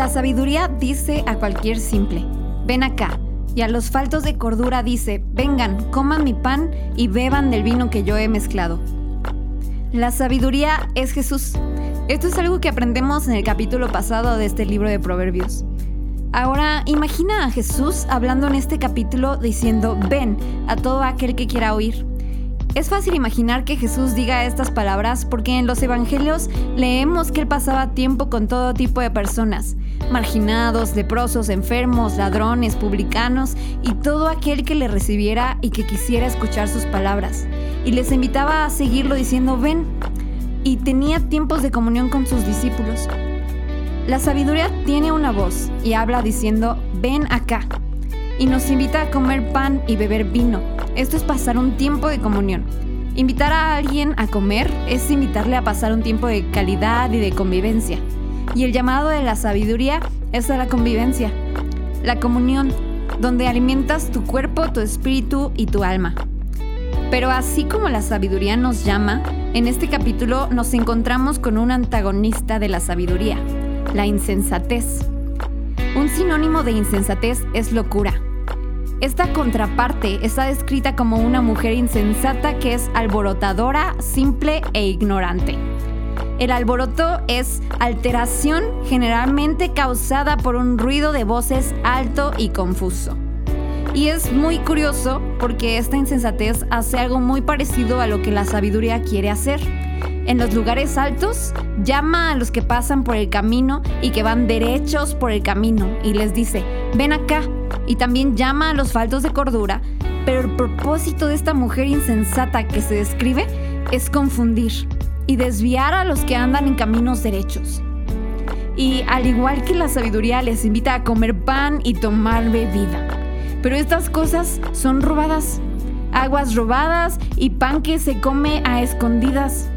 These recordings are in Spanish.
La sabiduría dice a cualquier simple, ven acá, y a los faltos de cordura dice, vengan, coman mi pan y beban del vino que yo he mezclado. La sabiduría es Jesús. Esto es algo que aprendemos en el capítulo pasado de este libro de Proverbios. Ahora, imagina a Jesús hablando en este capítulo diciendo, ven a todo aquel que quiera oír. Es fácil imaginar que Jesús diga estas palabras porque en los evangelios leemos que él pasaba tiempo con todo tipo de personas, marginados, leprosos, enfermos, ladrones, publicanos y todo aquel que le recibiera y que quisiera escuchar sus palabras. Y les invitaba a seguirlo diciendo, ven. Y tenía tiempos de comunión con sus discípulos. La sabiduría tiene una voz y habla diciendo, ven acá. Y nos invita a comer pan y beber vino esto es pasar un tiempo de comunión. Invitar a alguien a comer es invitarle a pasar un tiempo de calidad y de convivencia. Y el llamado de la sabiduría es a la convivencia, la comunión, donde alimentas tu cuerpo, tu espíritu y tu alma. Pero así como la sabiduría nos llama, en este capítulo nos encontramos con un antagonista de la sabiduría, la insensatez. Un sinónimo de insensatez es locura. Esta contraparte está descrita como una mujer insensata que es alborotadora, simple e ignorante. El alboroto es alteración generalmente causada por un ruido de voces alto y confuso. Y es muy curioso porque esta insensatez hace algo muy parecido a lo que la sabiduría quiere hacer. En los lugares altos llama a los que pasan por el camino y que van derechos por el camino y les dice, ven acá, y también llama a los faltos de cordura, pero el propósito de esta mujer insensata que se describe es confundir y desviar a los que andan en caminos derechos. Y al igual que la sabiduría les invita a comer pan y tomar bebida. Pero estas cosas son robadas. Aguas robadas y pan que se come a escondidas.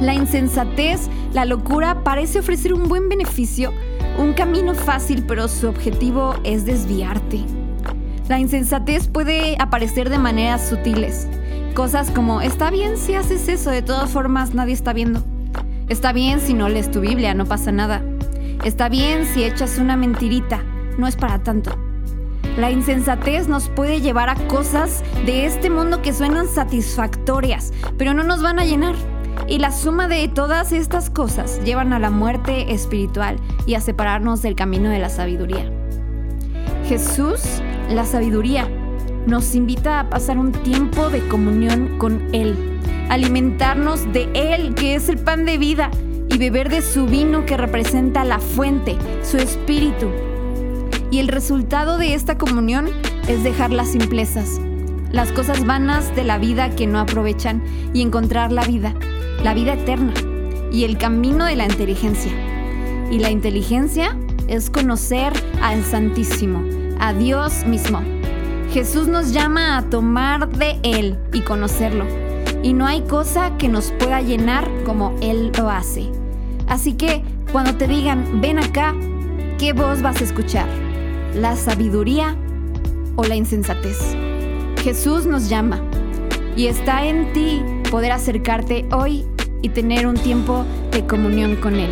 La insensatez, la locura parece ofrecer un buen beneficio, un camino fácil, pero su objetivo es desviarte. La insensatez puede aparecer de maneras sutiles. Cosas como, está bien si haces eso, de todas formas nadie está viendo. Está bien si no lees tu Biblia, no pasa nada. Está bien si echas una mentirita, no es para tanto. La insensatez nos puede llevar a cosas de este mundo que suenan satisfactorias, pero no nos van a llenar. Y la suma de todas estas cosas llevan a la muerte espiritual y a separarnos del camino de la sabiduría. Jesús, la sabiduría, nos invita a pasar un tiempo de comunión con Él, alimentarnos de Él, que es el pan de vida, y beber de su vino que representa la fuente, su espíritu. Y el resultado de esta comunión es dejar las simplezas, las cosas vanas de la vida que no aprovechan y encontrar la vida, la vida eterna y el camino de la inteligencia. Y la inteligencia es conocer al Santísimo, a Dios mismo. Jesús nos llama a tomar de Él y conocerlo. Y no hay cosa que nos pueda llenar como Él lo hace. Así que cuando te digan, ven acá, ¿qué voz vas a escuchar? ¿La sabiduría o la insensatez? Jesús nos llama y está en ti poder acercarte hoy y tener un tiempo de comunión con Él.